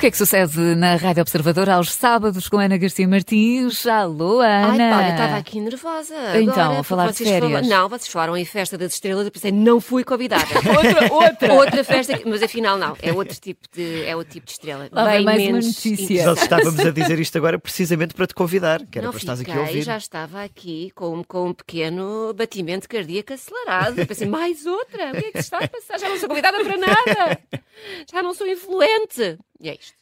que é que sucede na Rádio Observador aos sábados com Ana Garcia Martins? Alô, Ana! Ai, pá, eu estava aqui nervosa. Então, agora, a falar de férias. falaram- Não, vocês falaram em festa das estrelas, eu pensei, não fui convidada. Outra, outra! Outra festa, mas afinal não, é outro tipo de, é outro tipo de estrela. Lá Bem mais uma menos notícia. Nós estávamos a dizer isto agora precisamente para te convidar, que era Não para estás aqui a fiquei, ouvir. já estava aqui com, com um pequeno batimento cardíaco acelerado. Eu pensei, mais outra? O que é que se está a passar? Já não sou convidada para nada. Já não sou influente. E é isto.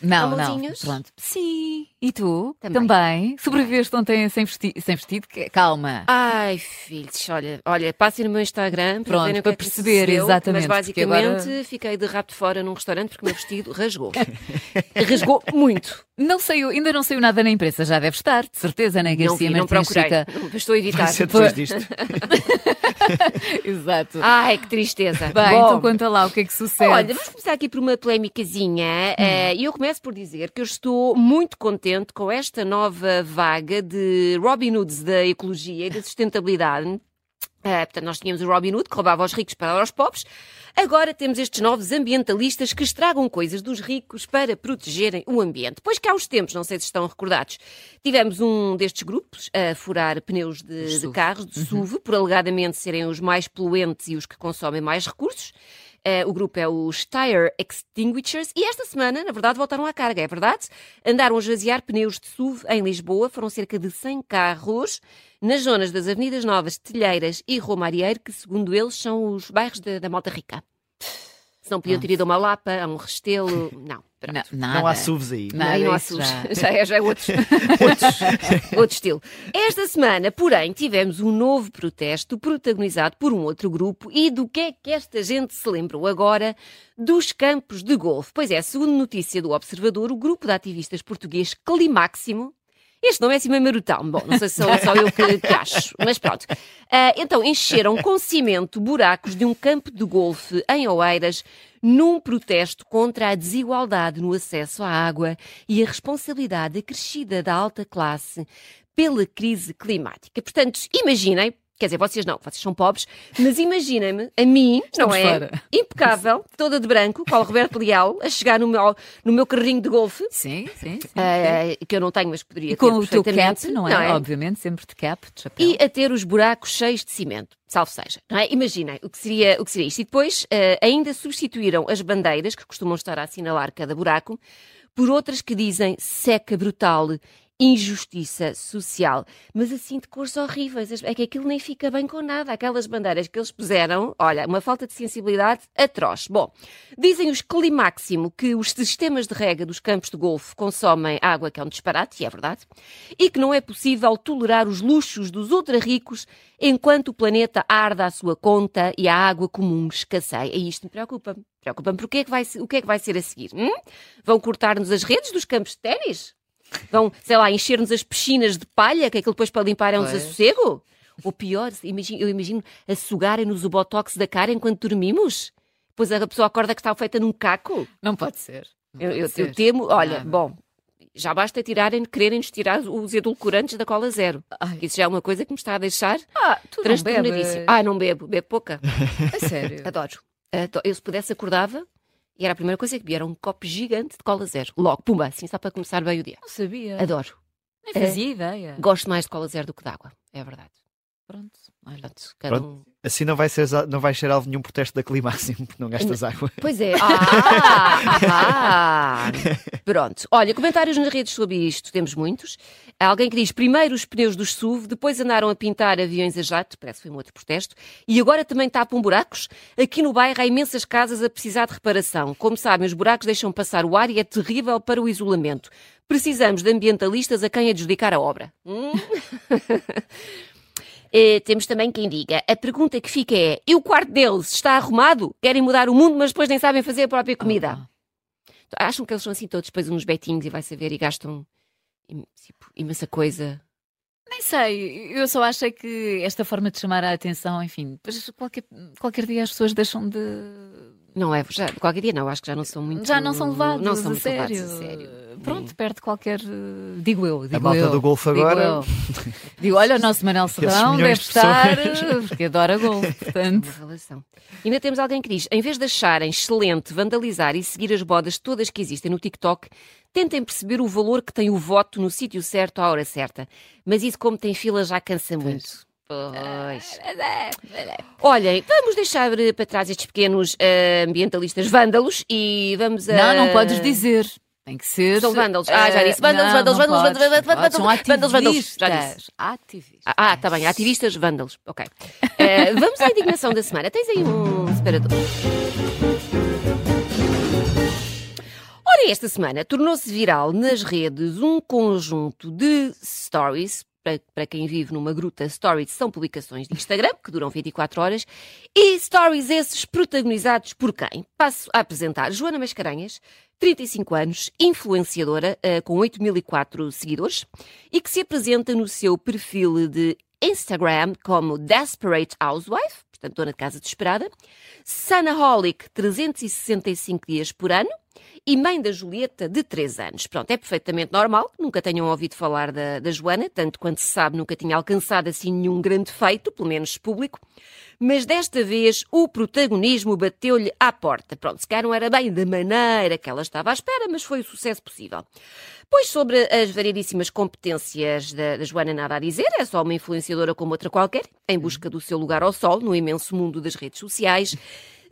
Não, não. Pronto. Sim. E tu? Também. Sobreviveste ontem sem, vesti sem vestido? Calma. Ai, filhos, olha, olha, passem no meu Instagram para Pronto, verem o que para é perceber, sucedeu, exatamente, Mas basicamente agora- fiquei de rabo de fora num restaurante porque o meu vestido rasgou. rasgou muito. Não saiu, ainda não saiu nada na imprensa, já deve estar, de certeza, Ana Não Garcia vi, não procurei. fica- Não, estou a evitar. Vai ser depois disto. Exato. Ai, que tristeza. Bem, Bom, então conta lá o que é que sucede. Olha, vamos começar aqui por uma polémicazinha Hum. eh, e eu começo por dizer que eu estou muito contente com esta nova vaga de Robin Hoods da ecologia e da sustentabilidade. Eh, portanto, nós tínhamos o Robin Hood que roubava aos ricos para dar aos pobres. Agora temos estes novos ambientalistas que estragam coisas dos ricos para protegerem o ambiente. Pois que há uns tempos, não sei se estão recordados, tivemos um destes grupos a furar pneus de, de carros, de SUV, por alegadamente serem os mais poluentes e os que consomem mais recursos. Eh, o grupo é os Tire Extinguishers e esta semana, na verdade, voltaram à carga, é verdade? Andaram a esvaziar pneus de SUV em Lisboa, foram cerca de 100 carros nas zonas das Avenidas Novas, Telheiras e Romarieiro, que segundo eles são os bairros da, da Malta Rica. Se não podiam ter ido a uma Lapa, a um Restelo, não. Pronto. Não, nada. Não há SUVs aí. Nada, Aí não há SUVs. já- Já é, já é outro, outros- outro estilo. Esta semana, porém, tivemos um novo protesto protagonizado por um outro grupo e do que é que esta gente se lembrou agora? Dos campos de golfe. Pois é, segundo notícia do Observador, o grupo de ativistas português Climáximo este nome é assim meio marotão. Bom, não sei se sou só eu que, que acho, mas pronto. Ah, então, encheram com cimento buracos de um campo de golfe em Oeiras num protesto contra a desigualdade no acesso à água e a responsabilidade acrescida da alta classe pela crise climática. Portanto, imaginem, quer dizer, vocês não, vocês são pobres, mas imaginem-me, a mim, Estamos não é? fora. Impecável, toda de branco, com o Roberto Leal, a chegar no meu, no meu carrinho de golfe, Sim, sim, sim. eh, que eu não tenho, mas poderia E com ter o teu cap, não é? Obviamente, sempre de cap, de chapéu. E a ter os buracos cheios de cimento, salvo seja. Não é? Imaginem o que, seria, o que seria isto. E depois eh, ainda substituíram as bandeiras, que costumam estar a assinalar cada buraco, por outras que dizem seca brutal, injustiça social, mas assim de cores horríveis. É que aquilo nem fica bem com nada. Aquelas bandeiras que eles puseram, olha, uma falta de sensibilidade atroz. Bom, dizem os Climáximo que os sistemas de rega dos campos de golfe consomem água, que é um disparate, e é verdade, e que não é possível tolerar os luxos dos ultra-ricos enquanto o planeta arda à sua conta e a água comum escasseia. E isto me preocupa-me. Preocupa-me porque é que vai, o que é que vai ser a seguir? hum? Vão cortar-nos as redes dos campos de ténis? Vão, sei lá, encher-nos as piscinas de palha, que aquilo depois para limpar é um Pois. desassossego? Ou pior, imagino- eu imagino a sugarem-nos o botox da cara enquanto dormimos? Depois a pessoa acorda que está feita num caco? Não pode ser. Não Eu, pode eu- ser. eu temo, olha, Nada. bom, já basta tirarem, quererem-nos tirar os edulcorantes da cola zero. Ai. Isso já é uma coisa que me está a deixar Ah, bebes. Ah, não bebo, bebo pouca. A sério. Adoro. Ado- Eu se pudesse acordava e era a primeira coisa que bebia, era um copo gigante de cola zero. Logo, pumba, assim só para começar bem o dia. Não sabia. Adoro. Nem fazia ideia. Gosto mais de cola zero do que de água, é verdade. Pronto. Olha. Cada Pronto. um... Assim não vai, ser, não vai ser alvo de nenhum protesto da Climáximo, porque não gastas água. Pois é. Ah, ah, Pronto. Olha, comentários nas redes sobre isto, temos muitos. Há alguém que diz, primeiro os pneus dos SUV, depois andaram a pintar aviões a jato, parece que foi um outro protesto, e agora também tapam buracos. Aqui no bairro há imensas casas a precisar de reparação. Como sabem, os buracos deixam passar o ar e é terrível para o isolamento. Precisamos de ambientalistas a quem adjudicar a obra. Hum? Eh, temos também quem diga, a pergunta que fica é, e o quarto deles está arrumado? Querem mudar o mundo, mas depois nem sabem fazer a própria comida. Ah. Acham que eles são assim todos depois uns betinhos e vai saber e gastam tipo, imensa coisa. Nem sei, eu só acho é que esta forma de chamar a atenção, enfim, depois qualquer, qualquer dia as pessoas deixam de, Não é, já, qualquer dia não, acho que já não são muito. Já não são levados, não são a sério. levados a sério. Pronto, perde qualquer. eh, Digo eu. Digo A malta eu, do golfe digo agora. eu. Digo, olha, o nosso Manel Serrão deve de estar. pessoas. eh, Porque adora golfe, portanto. Uma relação. Ainda temos alguém que diz: em vez de acharem excelente vandalizar e seguir as bodas todas que existem no TikTok, tentem perceber o valor que tem o voto no sítio certo à hora certa. Mas isso, como tem fila, já cansa muito. Pois. Olhem, vamos deixar eh, para trás estes pequenos eh, ambientalistas vândalos e vamos a. Não, não podes dizer. Tem que ser. São vândalos. Ah, já disse. eh, Vândalos, vândalos, vândalos, vândalos, vândalos, São vândalos, vândalos. Já disse. ativistas. Ah, está bem, ativistas vândalos. Ok. Eh, vamos à indignação da semana. Tens aí um separador. Ora, esta semana tornou-se viral nas redes um conjunto de stories. Para, para quem vive numa gruta, stories são publicações de Instagram que duram 24 horas e stories esses protagonizados por quem? Passo a apresentar Joana Mascarenhas, 35 anos, influenciadora eh, com 8.004 seguidores e que se apresenta no seu perfil de Instagram como Desperate Housewife, portanto, dona de casa desesperada, Sanaholic, 365 dias por ano, e mãe da Julieta, de 3 anos. Pronto, é perfeitamente normal, nunca tenham ouvido falar da, da Joana, tanto quanto se sabe, nunca tinha alcançado assim nenhum grande feito, pelo menos público, mas desta vez o protagonismo bateu-lhe à porta. Pronto, se calhar não era bem da maneira que ela estava à espera, mas foi o sucesso possível. Pois sobre as variedíssimas competências da, da Joana nada a dizer, é só uma influenciadora como outra qualquer, em busca do seu lugar ao sol no imenso mundo das redes sociais.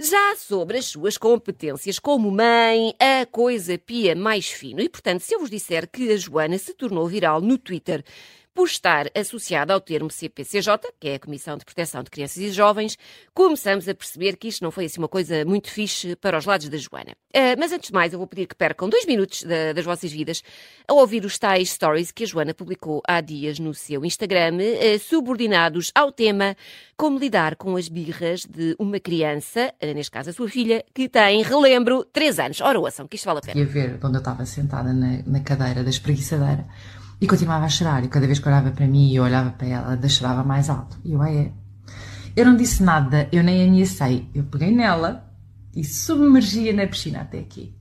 Já sobre as suas competências como mãe, a coisa pia mais fino. E, portanto, se eu vos disser que a Joana se tornou viral no Twitter por estar associada ao termo CPCJ, que é a Comissão de Proteção de Crianças e Jovens, começamos a perceber que isto não foi assim uma coisa muito fixe para os lados da Joana. Ah, mas antes de mais, eu vou pedir que percam dois minutos da- das vossas vidas a ouvir os tais stories que a Joana publicou há dias no seu Instagram, ah, subordinados ao tema como lidar com as birras de uma criança, ah, neste caso a sua filha, que tem, relembro, 3 anos. Ora, ouçam, que isto vale a pena. ia ver de onde eu estava sentada na, na cadeira da espreguiçadeira e continuava a chorar. E cada vez que olhava para mim e eu olhava para ela, ela chorava mais alto. E eu, ah, é. Eu não disse nada, eu nem ameacei. Eu peguei nela e submergia na piscina até aqui.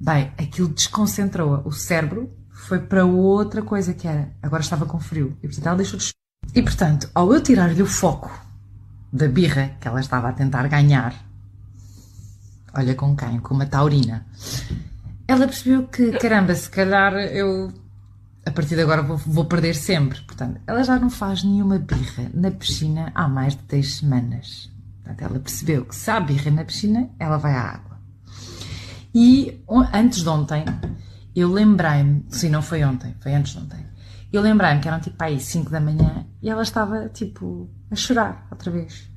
Bem, aquilo desconcentrou-a. O cérebro foi para outra coisa que era. Agora estava com frio. E portanto ela deixou de chorar. E portanto, ao eu tirar-lhe o foco da birra que ela estava a tentar ganhar, olha com quem? Com uma taurina. Ela percebeu que, caramba, se calhar eu a partir de agora vou, vou perder sempre. Portanto, ela já não faz nenhuma birra na piscina há mais de 10 semanas. Portanto, ela percebeu que se há birra na piscina, ela vai à água. E antes de ontem, eu lembrei-me, sim, não foi ontem, foi antes de ontem. Eu lembrei-me que eram tipo aí 5 da manhã e ela estava tipo a chorar outra vez.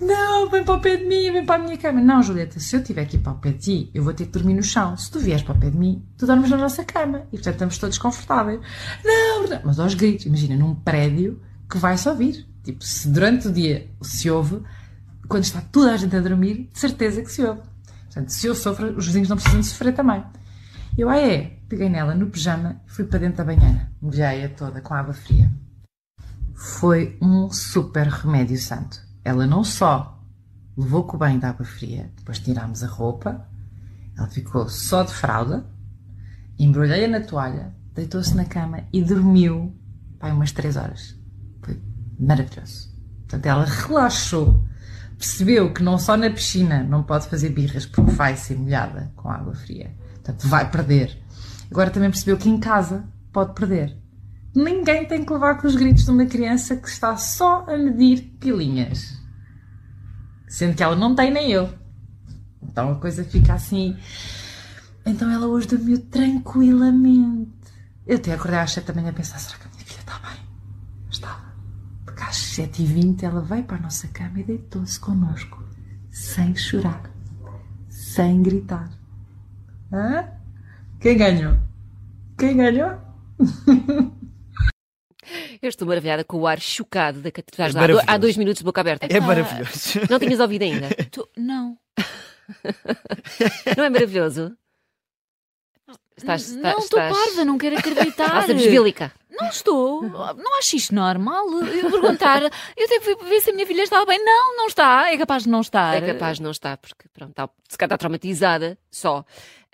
Não, vem para o pé de mim, vem para a minha cama. Não, Julieta, se eu estiver aqui para o pé de ti, eu vou ter que dormir no chão. Se tu vieres para o pé de mim, tu dormes na nossa cama. E portanto estamos todos confortáveis. Não, não. mas aos gritos, imagina, num prédio que vai-se ouvir. Tipo, se durante o dia se ouve, quando está toda a gente a dormir, de certeza que se ouve. Portanto, se eu sofro, os vizinhos não precisam de sofrer também. Eu, ah é, peguei nela no pijama e fui para dentro da banheira. Molhei-a toda com água fria. Foi um super remédio santo. Ela não só levou com o banho de água fria, depois tirámos a roupa, ela ficou só de fralda, embrulhei-a na toalha, deitou-se na cama e dormiu pai, umas 3 horas. Foi maravilhoso. Portanto, ela relaxou, percebeu que não só na piscina não pode fazer birras porque vai ser molhada com água fria. Portanto, vai perder. Agora também percebeu que em casa pode perder. Ninguém tem que levar com os gritos de uma criança que está só a medir pilinhas. Sendo que ela não tem nem eu. Então a coisa fica assim. Então ela hoje dormiu tranquilamente. Eu até acordei às 7 da manhã a pensar: será que a minha filha está bem? Estava. Porque às 7h20 ela veio para a nossa cama e deitou-se connosco. Sem chorar. Sem gritar. Hã? Quem ganhou? Quem ganhou? Eu estou maravilhada com o ar chocado da catedral. É há, do- maravilhoso. há dois minutos de boca aberta. É maravilhoso. Não tinhas ouvido ainda? Tu- não. Não é maravilhoso? Estás, não estás, estou estás- parva, não quero acreditar. Estás a desbilica. Não estou. Não acho isto normal. Eu perguntar, eu tenho que ver se a minha filha estava bem. Não, não está. É capaz de não estar. É capaz de não estar, porque pronto, está, se calhar está traumatizada só.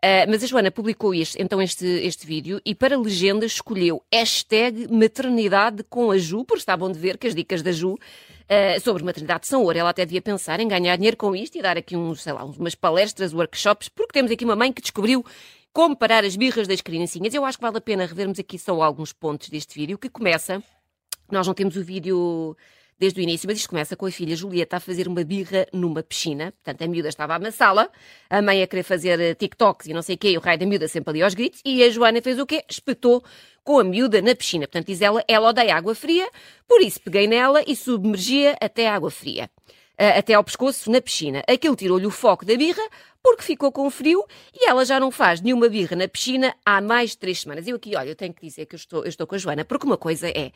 Ah, mas a Joana publicou este, então este, este vídeo e para legenda escolheu hashtag maternidade com a Ju, porque está bom de ver que as dicas da Ju ah, sobre maternidade são ouro. Ela até devia pensar em ganhar dinheiro com isto e dar aqui uns, sei lá, umas palestras, workshops, porque temos aqui uma mãe que descobriu como parar as birras das criancinhas. Eu acho que vale a pena revermos aqui só alguns pontos deste vídeo, que começa... Nós não temos o vídeo desde o início, mas isto começa com a filha Julieta a fazer uma birra numa piscina. Portanto, a miúda estava a amassá-la, a mãe a querer fazer eh, TikToks e não sei o quê, o raio da miúda sempre ali aos gritos, e a Joana fez o quê? Espetou com a miúda na piscina. Portanto, diz ela, ela odeia água fria, por isso peguei nela e submergia até a água fria. eh, Até ao pescoço na piscina. Aquilo tirou-lhe o foco da birra, porque ficou com frio e ela já não faz nenhuma birra na piscina há mais de três semanas. Eu aqui, olha, eu tenho que dizer que eu estou, eu estou com a Joana, porque uma coisa é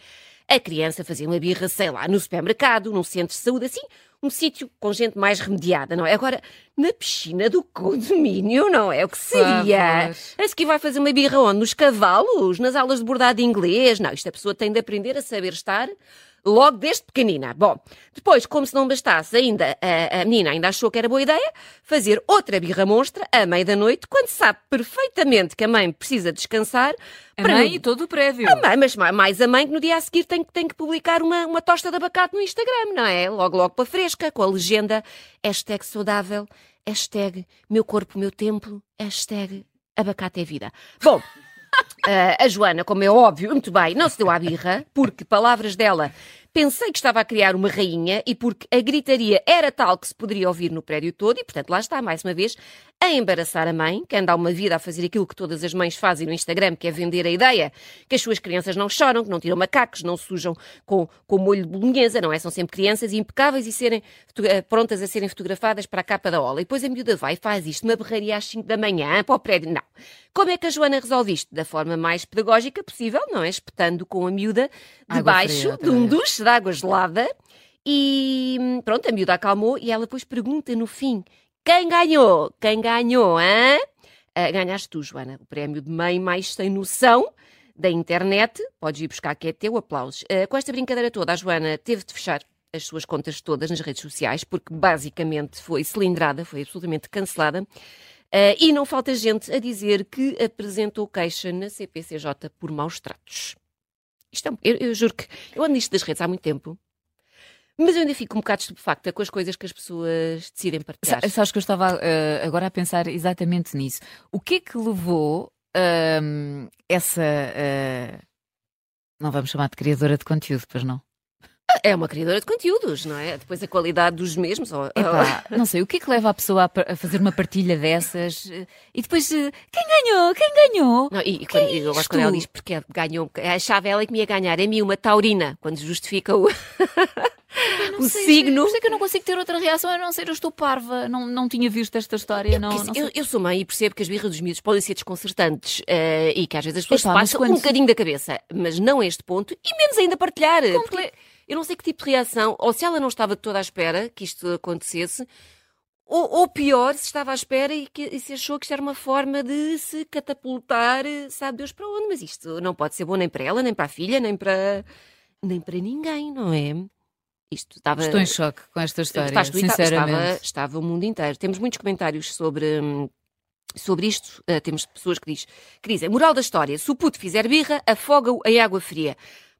a criança fazer uma birra, sei lá, no supermercado, num centro de saúde, assim, um sítio com gente mais remediada, não é? Agora, na piscina do condomínio, não é? O que seria? favor. A seguir vai fazer uma birra onde? Nos cavalos? Nas aulas de bordado de inglês? Não, isto a pessoa tem de aprender a saber estar logo desde pequenina. Bom, depois, como se não bastasse ainda, a, a menina ainda achou que era boa ideia fazer outra birra monstra à meia da noite, quando sabe perfeitamente que a mãe precisa descansar. A para mãe no- e todo o prédio. a mãe, mas ma- mais a mãe que no dia a seguir tem, que- tem que publicar uma, uma tosta de abacate no Instagram, não é? Logo, logo para fresca, com a legenda hashtag saudável, hashtag meu corpo, meu templo, hashtag abacate é vida. Bom, ah, a Joana, como é óbvio, muito bem, não se deu à birra, porque, palavras dela, pensei que estava a criar uma rainha e porque a gritaria era tal que se poderia ouvir no prédio todo e, portanto, lá está, mais uma vez, a embaraçar a mãe, que anda uma vida a fazer aquilo que todas as mães fazem no Instagram, que é vender a ideia que as suas crianças não choram, que não tiram macacos, não sujam com, com molho de bolonhesa, não é? São sempre crianças impecáveis e serem prontas a serem fotografadas para a capa da ola. E depois a miúda vai e faz isto, uma berraria às 5 da manhã, para o prédio. Não. Como é que a Joana resolve isto? Da forma mais pedagógica possível, não é? Espetando com a miúda debaixo de um duche de água gelada e hum, pronto, a miúda acalmou e ela depois pergunta no fim: quem ganhou? Quem ganhou, hã? Ah, ganhaste tu, Joana, o prémio de mãe mais sem noção da internet. Podes ir buscar que é teu, aplausos. Ah, com esta brincadeira toda, a Joana teve de fechar as suas contas todas nas redes sociais, porque basicamente foi cilindrada, foi absolutamente cancelada. Ah, e não falta gente a dizer que apresentou queixa na CPCJ por maus tratos. Isto é, eu, eu juro que eu ando nisto das redes há muito tempo, mas eu ainda fico um bocado estupefacta com as coisas que as pessoas decidem partilhar. Sa- Sabes que eu estava eh, agora a pensar exatamente nisso. O que é que levou ahm, essa. eh, não vamos chamar de criadora de conteúdo, pois não? É uma criadora de conteúdos, não é? Depois a qualidade dos mesmos. Ou, Epá, não sei, o que é que leva a pessoa a, fazer uma partilha dessas e depois. eh, quem ganhou? Quem ganhou? Não, e, quando, é eu gosto quando ela diz porque é, ganhou, achava ela que me ia ganhar, a mim uma taurina, quando justifica o, Eu não o sei, signo. Por isso é que eu não consigo ter outra reação a não ser eu estou parva. Não, não tinha visto esta história. Não, Porque não eu, eu sou mãe e percebo que as birras dos miúdos podem ser desconcertantes eh, e que às vezes as pessoas Epá, passam quando um bocadinho da cabeça, mas não a este ponto e menos ainda partilhar. Comple- Porque eu não sei que tipo de reação, ou se ela não estava toda à espera que isto acontecesse, ou, ou pior, se estava à espera e, que, e se achou que isto era uma forma de se catapultar, sabe Deus para onde. Mas isto não pode ser bom nem para ela, nem para a filha, nem para, nem para ninguém, não é? Isto estava. Estou em choque com esta história, Estás sinceramente. Estava, estava o mundo inteiro. Temos muitos comentários sobre, hum, sobre isto. Uh, temos pessoas que, diz, que dizem: moral da história, se o puto fizer birra, afoga-o em água fria.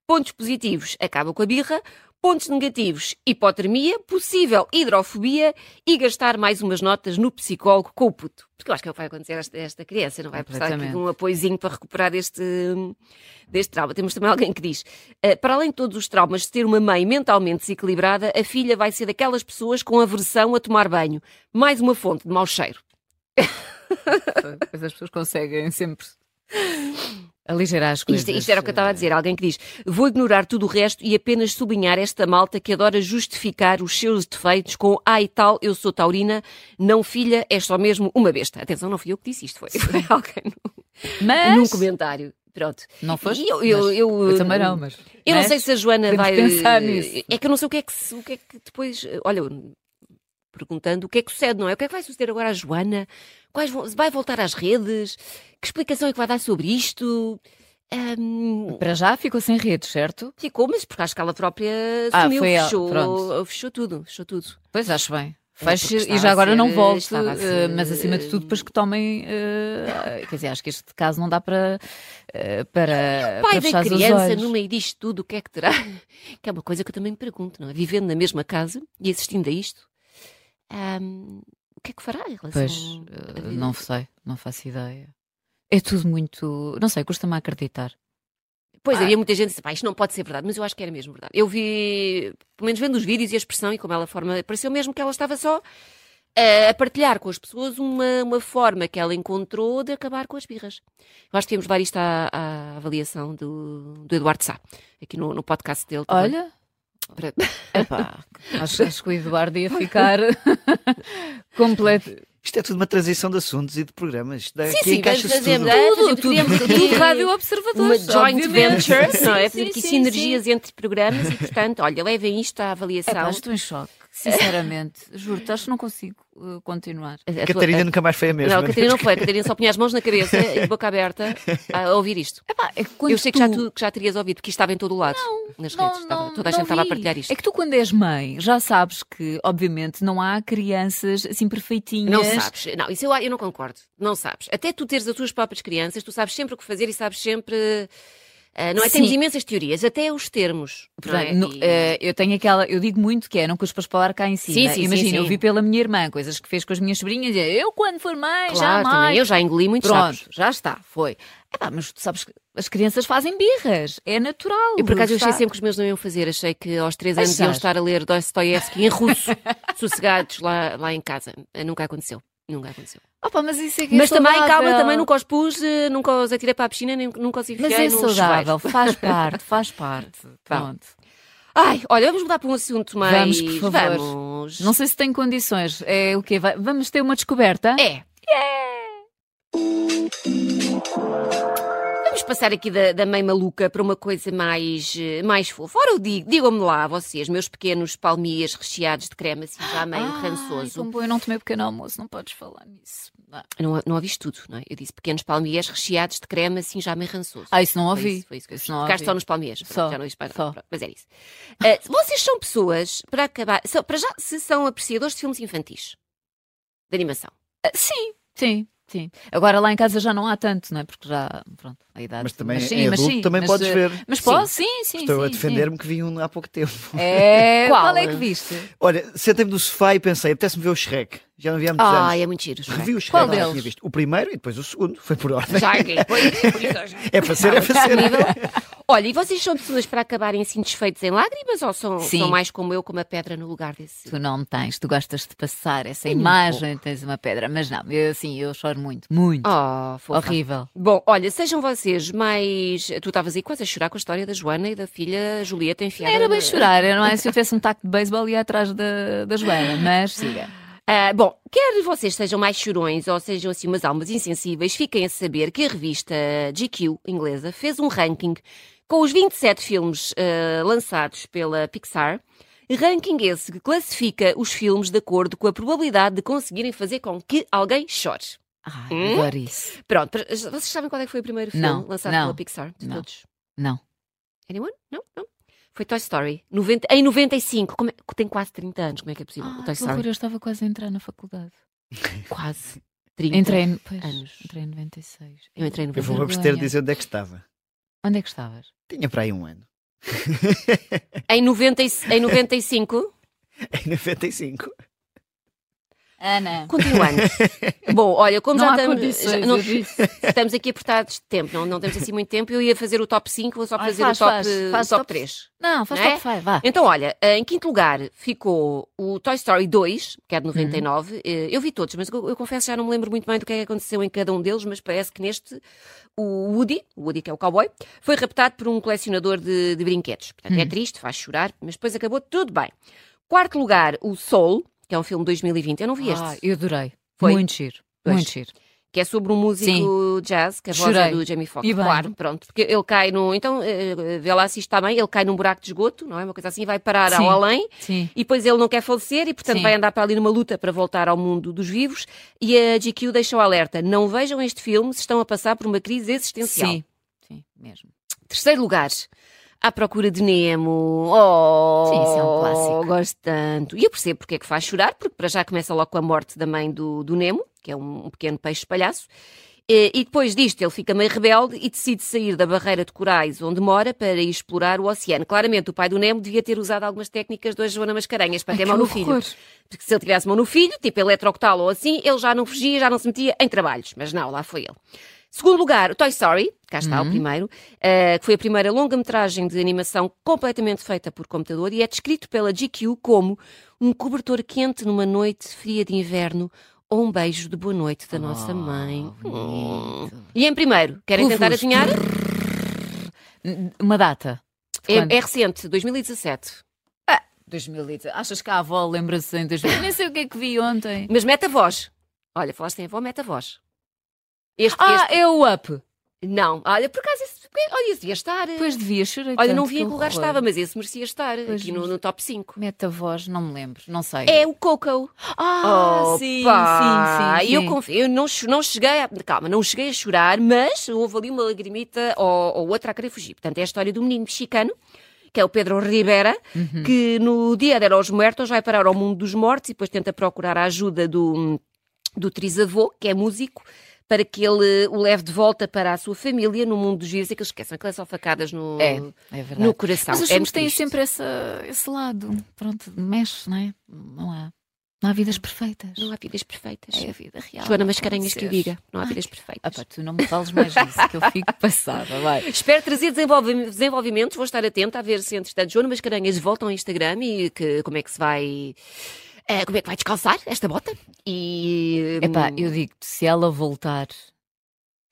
Pontos positivos, acaba com a birra. Pontos negativos, hipotermia, possível hidrofobia e gastar mais umas notas no psicólogo com o puto. Porque eu acho que é o que vai acontecer a esta, esta criança, não vai precisar aqui de um apoiozinho para recuperar este, deste trauma. Temos também alguém que diz: "Eh, para além de todos os traumas de ter uma mãe mentalmente desequilibrada, a filha vai ser daquelas pessoas com aversão a tomar banho. Mais uma fonte de mau cheiro. Depois as pessoas conseguem sempre aligerar as coisas. Isto, isto era o que eu estava a dizer. Alguém que diz: vou ignorar tudo o resto e apenas sublinhar esta malta que adora justificar os seus defeitos com ai tal, eu sou taurina, não filha, és só mesmo uma besta. Atenção, não fui eu que disse isto, foi, foi alguém num, Mas num comentário. Pronto. não foste? E eu- eu- eu- eu também não, mas Eu não né? sei se a Joana vai. pensar nisso. É que eu não sei o que é que, o que, é que depois. Olha, perguntando o que é que sucede, não é? O que é que vai suceder agora à Joana? Quais vão, vai voltar às redes? Que explicação é que vai dar sobre isto? Ahm, Para já ficou sem redes, certo? ficou, mas porque acho que ela própria Ah, sumiu, ela, fechou, fechou tudo, fechou tudo. Pois acho bem. É, Feche porque e já agora ser- não volte, a eh, ser- mas acima de tudo, depois que tomem. eh, quer dizer, acho que este caso não dá para. eh, para Pai para da criança, no meio disto tudo, o que é que terá? Que é uma coisa que eu também me pergunto, não é? Vivendo na mesma casa e assistindo a isto, ahm, o que é que fará em relação Pois, à eh, não sei, não faço ideia. É tudo muito. Não sei, custa-me a acreditar. Pois, Ah. havia muita gente que disse, pá, isto não pode ser verdade, mas eu acho que era mesmo verdade. Eu vi, pelo menos vendo os vídeos e a expressão e como ela forma, pareceu mesmo que ela estava só eh, a partilhar com as pessoas uma, uma forma que ela encontrou de acabar com as birras. Eu acho que temos levar isto à, à avaliação do, do Eduardo Sá, aqui no, no podcast dele. também. Olha, Para- epá, acho, acho que o Eduardo ia ficar completo. Isto é tudo uma transição de assuntos e de programas. Isto daqui Sim, sim, encaixa-se vamos fazer- tudo. É, Tudo, tudo, criamos tudo, aqui rádio observador. uma joint venture, não é? Fazer aqui sim, sinergias entre programas e, portanto, olha, levem isto à É avaliação. pá, estou em choque, sinceramente. Juro-te, acho que não consigo uh, continuar. A- a tua- Catarina nunca mais foi a mesma. Não, a Catarina não foi. A Catarina só punha as mãos na cabeça e de boca aberta a ouvir isto. Epá, é que Eu sei que já, tu- que já terias ouvido, porque isto estava em todo o lado. nas redes. Estava- toda a gente estava a vi. partilhar isto. É que tu, quando és mãe, já sabes que, obviamente, não há crianças assim perfeitinhas. Não sabes. Não, isso eu, eu não concordo. Não sabes. Até tu teres as tuas próprias crianças, tu sabes sempre o que fazer e sabes sempre. Ah, não é? Sim. Temos imensas teorias, até os termos. não é? Portanto, no- E- eh, eu tenho aquela, eu digo muito que é, não cuspas para cá em cima. Sim, sim, Imagina, eu vi pela minha irmã coisas que fez com as minhas sobrinhas, eu quando for mãe, Claro, jamais. também eu já engoli muitos Pronto, sapos. já está, foi. Epá, mas tu sabes que as crianças fazem birras, é natural. Eu, por acaso, eu achei sempre que os meus não iam fazer. Achei que aos três anos iam estar a ler Dostoiévski em russo, sossegados lá, lá em casa. Nunca aconteceu. Nunca aconteceu. Opa, mas isso é que é Mas também, calma, também nunca os pus, eh, nunca os atirei para a piscina, nem nunca os enfiei Mas é saudável, chuveiro. faz parte, faz parte. Pronto. Ai, olha, vamos mudar para um assunto mais... Vamos, por favor. Vamos. Não sei se tem condições. É o quê? Vamos ter uma descoberta? É. Vamos passar aqui da, da mãe maluca para uma coisa mais, eh, mais fofa. Ora, eu digo, digam-me lá, vocês, meus pequenos palmias recheados de creme, assim, já meio Ai, rançoso. bom, eu não tomei pequeno almoço, não podes falar nisso. Ah, Não, não ouviste tudo, não é? Eu disse pequenos palmiers recheados de creme, assim, já meio rançoso. Ah, isso não Foi ouvi. isso, foi isso que eu disse. Ficaste só nos palmiers. Pronto, Só, já não pronto, Mas era isso. Ah, vocês são pessoas, para acabar, são- para já, se são apreciadores de filmes infantis. De animação. Ah, Sim, sim, sim. Agora lá em casa já não há tanto, não é? Porque já, pronto, a idade. Mas também sim, em mas adulto sim, também mas, podes ver. Mas Sim. posso? Sim, sim. Estou a sim, defender-me que vi um há pouco tempo. sim. É, Qual? qual? é que viste? Olha, sentei-me no sofá e pensei, apetece-me ver o Shrek. Já não vi há muitos Ah, anos. é muito giro. Revi o Shrek, Qual não tinha deles? visto. O primeiro e depois o segundo. Foi por ordem. Já, depois já- É para ser, é para ser. Olha, e vocês são pessoas para acabarem assim desfeitos em lágrimas ou são, Sim. são mais como eu, com uma pedra no lugar desse? Tu não tens, tu gostas de passar essa Tenho um imagem, tens uma pedra. Mas não, eu assim, eu choro muito, muito. Oh, fofa. Horrível. Bom, olha, sejam vocês mais. Tu estavas aí quase a chorar com a história da Joana e da filha Julieta enfiada. Era bem na- chorar, não é? Se eu tivesse um taco de beisebol ia atrás da, da Joana, mas siga. Ah, bom, quer vocês sejam mais chorões ou sejam assim umas almas insensíveis, fiquem a saber que a revista GQ, inglesa, fez um ranking com os 27 filmes ah, lançados pela Pixar. Ranking esse que classifica os filmes de acordo com a probabilidade de conseguirem fazer com que alguém chore. Ai, Hum? adoro isso. Pronto, vocês sabem qual é que foi o primeiro filme Não, lançado não, pela Pixar? De não. todos? Não. Anyone? Não? Não? Foi Toy Story. 90, em 95. Como é, tem quase 30 anos. Como é que é possível? o Ah, Toy que horror, Story. eu estava quase a entrar na faculdade. Quase 30 Entrei, pois, anos. entrei em 96. Eu entrei em Eu vou 90. abster de dizer onde é que estava. Onde é que estavas? Tinha para aí um ano. Em, 90, e- em 95. Em 95. Ana. Continuando. Bom, olha, como Não já estamos, já- não- estamos aqui apertados de tempo, não, não temos assim muito tempo. Eu ia fazer o top 5, vou só Ai, fazer faz, o top, faz, faz top top 3. Não, faz Não é? top 5, vá. Então, olha, em quinto lugar ficou o Toy Story 2, que é de Uhum. 99. Eh, Eu vi todos, mas eu, eu confesso já não me lembro muito bem do que é que aconteceu em cada um deles, mas parece que neste o Woody, o Woody que é o cowboy, foi raptado por um colecionador de, de brinquedos. Portanto, é Uhum. triste, faz chorar, mas depois acabou tudo bem. Quarto lugar, o Soul, que é um filme de 2020. Eu não vi este. Ah, eu adorei. Foi? Muito giro. Pois. Muito giro. que é sobre um músico jazz, que a voz é Chorei. do Jamie Foxx. Claro, pronto. Porque ele cai num. Então, eh, vê lá se isto está bem, ele cai num buraco de esgoto, não é? Uma coisa assim, vai parar Sim. ao além. Sim. E depois ele não quer falecer e, portanto, Sim. vai andar para ali numa luta para voltar ao mundo dos vivos. E a GQ deixou alerta: não vejam este filme se estão a passar por uma crise existencial. Sim. Sim, mesmo. Terceiro lugar. À procura de Nemo. Oh, Sim, isso é um clássico. Gosto tanto. E eu percebo porque é que faz chorar, porque para já começa logo com a morte da mãe do, do Nemo, que é um, um pequeno peixe palhaço. E, e depois disto ele fica meio rebelde e decide sair da barreira de corais onde mora para ir explorar o oceano. Claramente o pai do Nemo devia ter usado algumas técnicas da Joana Mascarenhas para Ai, ter mão no filho. Porque se ele tivesse mão no filho, tipo eletrocutá-lo ou assim, ele já não fugia, já não se metia em trabalhos. Mas não, lá foi ele. Segundo lugar, o Toy Story, cá está Uhum. o primeiro, eh, que foi a primeira longa-metragem de animação completamente feita por computador e é descrito pela GQ como um cobertor quente numa noite fria de inverno ou um beijo de boa noite da nossa mãe. Oh, Hum. E em primeiro, querem tentar adivinhar? Uma data. É, é recente, 2017. 2010. Achas que a avó lembra-se em 2000? Nem sei o que é que vi ontem. Mas mete a voz. Olha, falaste em avó, mete a voz. Este, Ah, este- é o Up. Não, olha, por acaso, esse, olha, esse devia estar. Pois devia, chorei Olha, não vi em que lugar horror. estava, mas esse merecia estar Pois, aqui no, no top 5. Mete a voz, não me lembro, não sei. É o Coco. Ah, Opa! sim, sim, sim. Eu sim. confio, eu não, não cheguei a. Calma, não cheguei a chorar, mas houve ali uma lagrimita ou, ou outra a querer fugir. Portanto, é a história do menino mexicano. Que é o Pedro Rivera, Uhum. que no dia de los Muertos vai parar ao mundo dos mortos e depois tenta procurar a ajuda do, do trisavô, que é músico, para que ele o leve de volta para a sua família no mundo dos vivos e que eles esqueçam aquelas só facadas no, É, é verdade. no coração. Mas os é filmes têm sempre essa, esse lado. Pronto, mexe, não é? Não há, não há vidas perfeitas. Não há vidas perfeitas. É a vida real. Joana Mascarenhas que ser. diga. Não há Ai, vidas perfeitas. pá, tu não me fales mais disso, que eu fico passada. Vai. Espero trazer desenvolvi- desenvolvimentos. Vou estar atenta a ver se, entretanto, Joana Mascarenhas volta ao Instagram e que, como é que se vai. Eh, como é que vai descalçar esta bota? E. Epá, hum, eu digo-te, se ela voltar.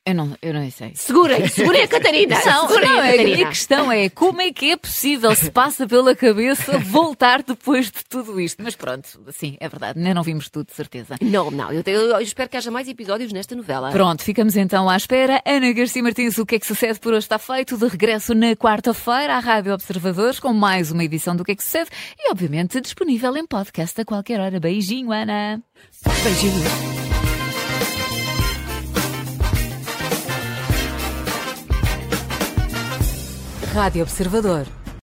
Eu não, eu não sei. Segurem, segurem a Catarina! Não, segurem não, a a minha Catarina! questão é como é que é possível, se passa pela cabeça, voltar depois de tudo isto? Mas pronto, sim, é verdade, ainda não vimos tudo, de certeza. Não, não, eu, eu- eu espero que haja mais episódios nesta novela. Pronto, ficamos então à espera. Ana Garcia Martins, o que é que sucede por hoje está feito? De regresso na quarta-feira à Rádio Observadores com mais uma edição do que é que sucede e, obviamente, disponível em podcast a qualquer hora. Beijinho, Ana. Beijinhos. Rádio Observador.